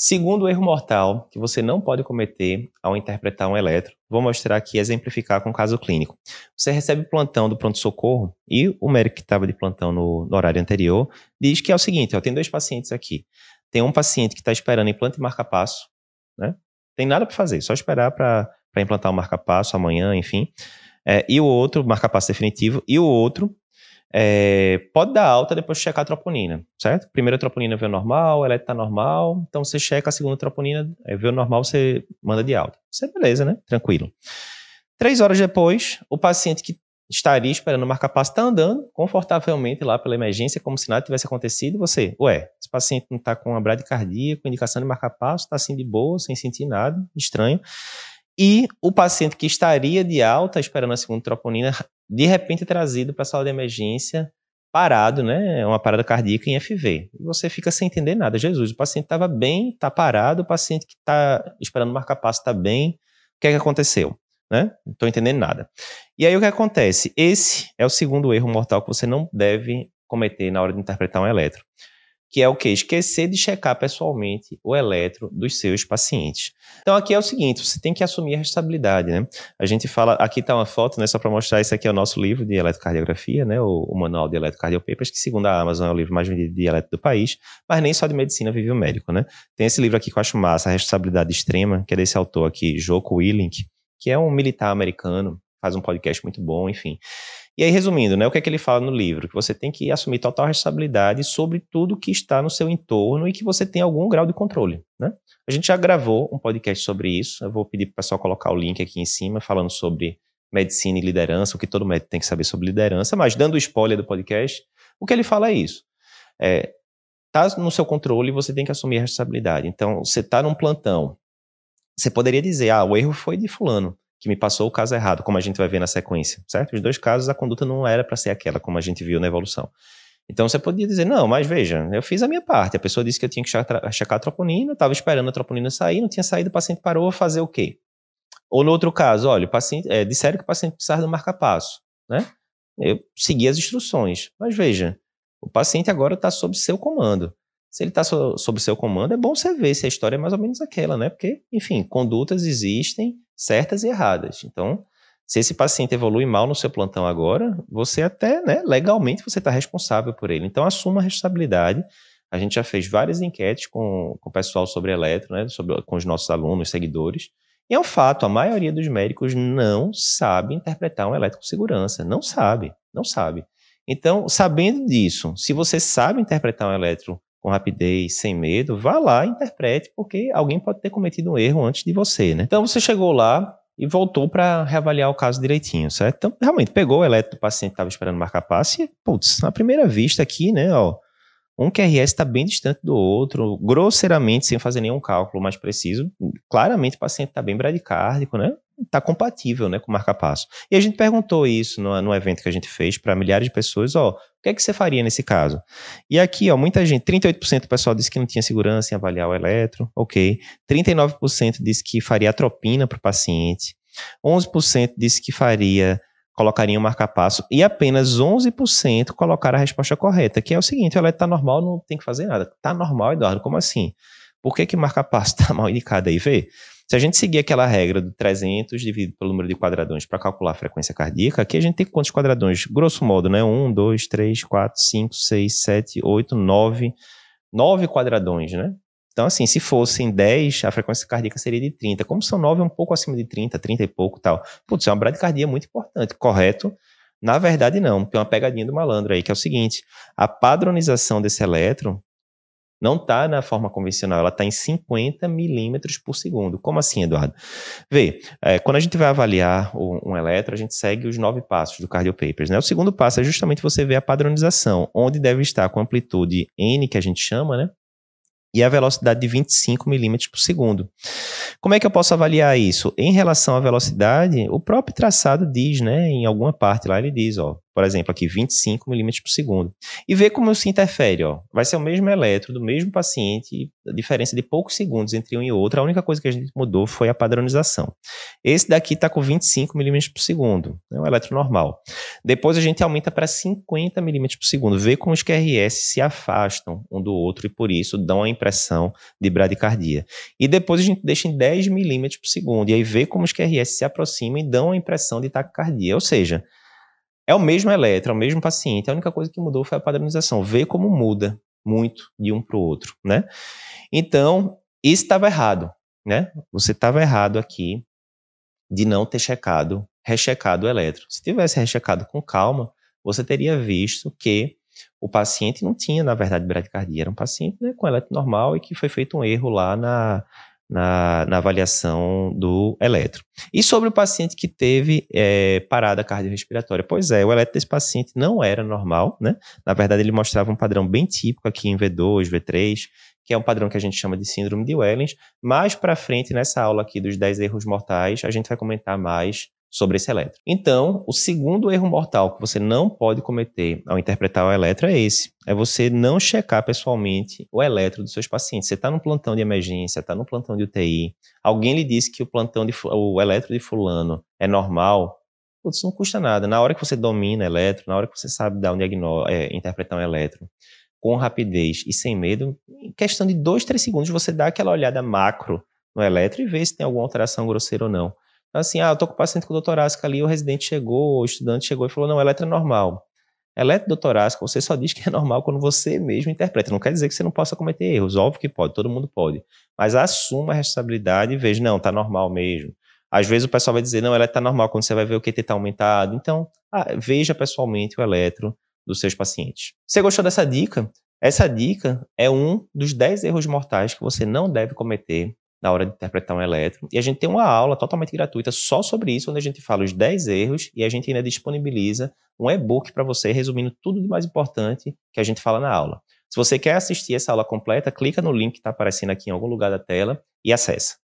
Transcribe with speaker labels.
Speaker 1: Segundo erro mortal que você não pode cometer ao interpretar um eletro, vou mostrar aqui, exemplificar com um caso clínico. Você recebe plantão do pronto-socorro e o médico que estava de plantão no, no, horário anterior diz que é o seguinte, ó, tem dois pacientes aqui. Tem um paciente que está esperando implante e marca-passo, né? Tem nada para fazer, só esperar para implantar o marca-passo amanhã, enfim. É, e o outro, marca-passo definitivo, e o outro é, pode dar alta depois de checar a troponina, certo? Primeira troponina veio normal, ela está normal, então você checa a segunda troponina, veio normal, você manda de alta. Isso é beleza, né? Tranquilo. Três horas depois, o paciente que estaria esperando o marca-passo está andando confortavelmente lá pela emergência, como se nada tivesse acontecido, você, ué, esse paciente não está com uma bradicardia, com indicação de marca-passo, está assim de boa, sem sentir nada, estranho. E o paciente que estaria de alta, esperando a segunda troponina, de repente é trazido para a sala de emergência parado, né? É uma parada cardíaca em FV. Você fica sem entender nada. Jesus, o paciente estava bem, está parado, o paciente que está esperando marcar passo está bem. O que é que aconteceu? Né? Não estou entendendo nada. E aí o que acontece? Esse é o segundo erro mortal que você não deve cometer na hora de interpretar um eletro que é o que? Esquecer de checar pessoalmente o eletro dos seus pacientes. Então aqui é o seguinte, você tem que assumir a responsabilidade, né? A gente fala, aqui está uma foto, né, só para mostrar, esse aqui é o nosso livro de eletrocardiografia, né, o, o manual de eletrocardiopapers, que segundo a Amazon é o livro mais vendido de eletro do país, mas nem só de medicina vive o médico, né? Tem esse livro aqui que eu acho massa, A Responsabilidade Extrema, que é desse autor aqui, Joko Willink, que é um militar americano, faz um podcast muito bom, enfim. E aí, resumindo, né, o que é que ele fala no livro? Que você tem que assumir total responsabilidade sobre tudo que está no seu entorno e que você tem algum grau de controle. Né? A gente já gravou um podcast sobre isso. Eu vou pedir para o pessoal colocar o link aqui em cima, falando sobre medicina e liderança, o que todo médico tem que saber sobre liderança, mas dando o spoiler do podcast, o que ele fala é isso. É, tá no seu controle, você tem que assumir a responsabilidade. Então, você está num plantão, você poderia dizer, ah, o erro foi de fulano que me passou o caso errado, como a gente vai ver na sequência, certo? Os dois casos, a conduta não era para ser aquela, como a gente viu na evolução. Então você podia dizer, não, mas veja, eu fiz a minha parte. A pessoa disse que eu tinha que checar a troponina, estava esperando a troponina sair, não tinha saído, o paciente parou, fazer o quê? Ou no outro caso, olha, o paciente, é, disseram que o paciente precisava do marca-passo, né? Eu segui as instruções, mas veja, o paciente agora está sob seu comando. Se ele está so, sob seu comando, é bom você ver se a história é mais ou menos aquela, né? Porque, enfim, condutas existem certas e erradas. Então, se esse paciente evolui mal no seu plantão agora, você até, né, legalmente, você está responsável por ele. Então, assuma a responsabilidade. A gente já fez várias enquetes com, com o pessoal sobre eletro, né, sobre, com os nossos alunos, seguidores. E é um fato, a maioria dos médicos não sabe interpretar um eletro com segurança. Não sabe, não sabe. Então, sabendo disso, se você sabe interpretar um eletro com rapidez, sem medo, vá lá interprete, porque alguém pode ter cometido um erro antes de você, né? Então você chegou lá e voltou para reavaliar o caso direitinho, certo? Então, realmente, pegou o eletro do paciente que estava esperando marcar passe e, putz, na primeira vista aqui, né, ó, um QRS está bem distante do outro, grosseiramente, sem fazer nenhum cálculo mais preciso, claramente o paciente está bem bradicárdico, né? está compatível né, com o marca-passo. E a gente perguntou isso no, no evento que a gente fez para milhares de pessoas, ó, o que é que você faria nesse caso? E aqui, ó, muita gente, 38% do pessoal disse que não tinha segurança em avaliar o eletro, ok. 39% disse que faria atropina para o paciente, 11% disse que faria, colocaria um marca-passo, e apenas 11% colocaram a resposta correta, que é o seguinte, o eletro está normal, não tem que fazer nada. Está normal, Eduardo, como assim? Por que que marca-passo está mal indicado aí? Vê, se a gente seguir aquela regra do 300 dividido pelo número de quadradões para calcular a frequência cardíaca, aqui a gente tem quantos quadradões? Grosso modo, né? 1, 2, 3, 4, 5, 6, 7, 8, 9. 9 quadradões, né? Então, assim, se fossem 10, a frequência cardíaca seria de 30. Como são 9, é um pouco acima de 30, 30 e pouco tal. Putz, é uma bradicardia muito importante, correto? Na verdade, não. Tem uma pegadinha do malandro aí, que é o seguinte: a padronização desse elétron não está na forma convencional, ela está em 50 milímetros por segundo. Como assim, Eduardo? Vê, é, quando a gente vai avaliar um, um eletro, a gente segue os nove passos do Cardio Papers. Né? O segundo passo é justamente você ver a padronização, onde deve estar com amplitude N, que a gente chama, né? e a velocidade de 25 milímetros por segundo. Como é que eu posso avaliar isso? Em relação à velocidade, o próprio traçado diz, né, em alguma parte lá ele diz, ó, por exemplo, aqui 25 milímetros por segundo. E ver como se interfere, ó. Vai ser o mesmo eletro do mesmo paciente, a diferença de poucos segundos entre um e outro. A única coisa que a gente mudou foi a padronização. Esse daqui está com 25 milímetros por segundo, é um eletro normal. Depois a gente aumenta para 50 milímetros por segundo, vê como os QRS se afastam um do outro e por isso dão a impressão de bradicardia. E depois a gente deixa em 10 milímetros por segundo, e aí vê como os QRS se aproximam e dão a impressão de taquicardia. Ou seja, é o mesmo eletro, é o mesmo paciente, a única coisa que mudou foi a padronização. Vê como muda muito de um para o outro, né? Então, isso estava errado, né? Você estava errado aqui de não ter checado, rechecado o eletro. Se tivesse rechecado com calma, você teria visto que o paciente não tinha, na verdade, bradicardia. Era um paciente né, com eletro normal e que foi feito um erro lá na, na, na, avaliação do eletro. E sobre o paciente que teve é, parada cardiorrespiratória? Pois é, o eletro desse paciente não era normal, né? Na verdade, ele mostrava um padrão bem típico aqui em V2, V3, que é um padrão que a gente chama de síndrome de Wellens. Mais para frente, nessa aula aqui dos 10 erros mortais, a gente vai comentar mais sobre esse eletro. Então, o segundo erro mortal que você não pode cometer ao interpretar o eletro é esse: é você não checar pessoalmente o eletro dos seus pacientes. Você está no plantão de emergência, está no plantão de UTI, alguém lhe disse que o plantão de o eletro de fulano é normal. Putz, não custa nada. Na hora que você domina eletro, na hora que você sabe dar um diagnóstico, é, interpretar um eletro com rapidez e sem medo, em questão de dois, três segundos, você dá aquela olhada macro no eletro e vê se tem alguma alteração grosseira ou não. Assim, ah, eu tô com o paciente com doutorásica ali, o residente chegou, o estudante chegou e falou, não, eletro é normal. Eletro doutorásica, você só diz que é normal quando você mesmo interpreta. Não quer dizer que você não possa cometer erros, óbvio que pode, todo mundo pode. Mas assuma a responsabilidade e veja, não, tá normal mesmo. Às vezes o pessoal vai dizer, não, eletro tá normal, quando você vai ver o QT tá aumentado. Então, ah, veja pessoalmente o eletro dos seus pacientes. Você gostou dessa dica? Essa dica é um dos 10 erros mortais que você não deve cometer na hora de interpretar um elétron. E a gente tem uma aula totalmente gratuita só sobre isso, onde a gente fala os 10 erros e a gente ainda disponibiliza um e-book para você resumindo tudo de mais importante que a gente fala na aula. Se você quer assistir essa aula completa, clica no link que está aparecendo aqui em algum lugar da tela e acessa.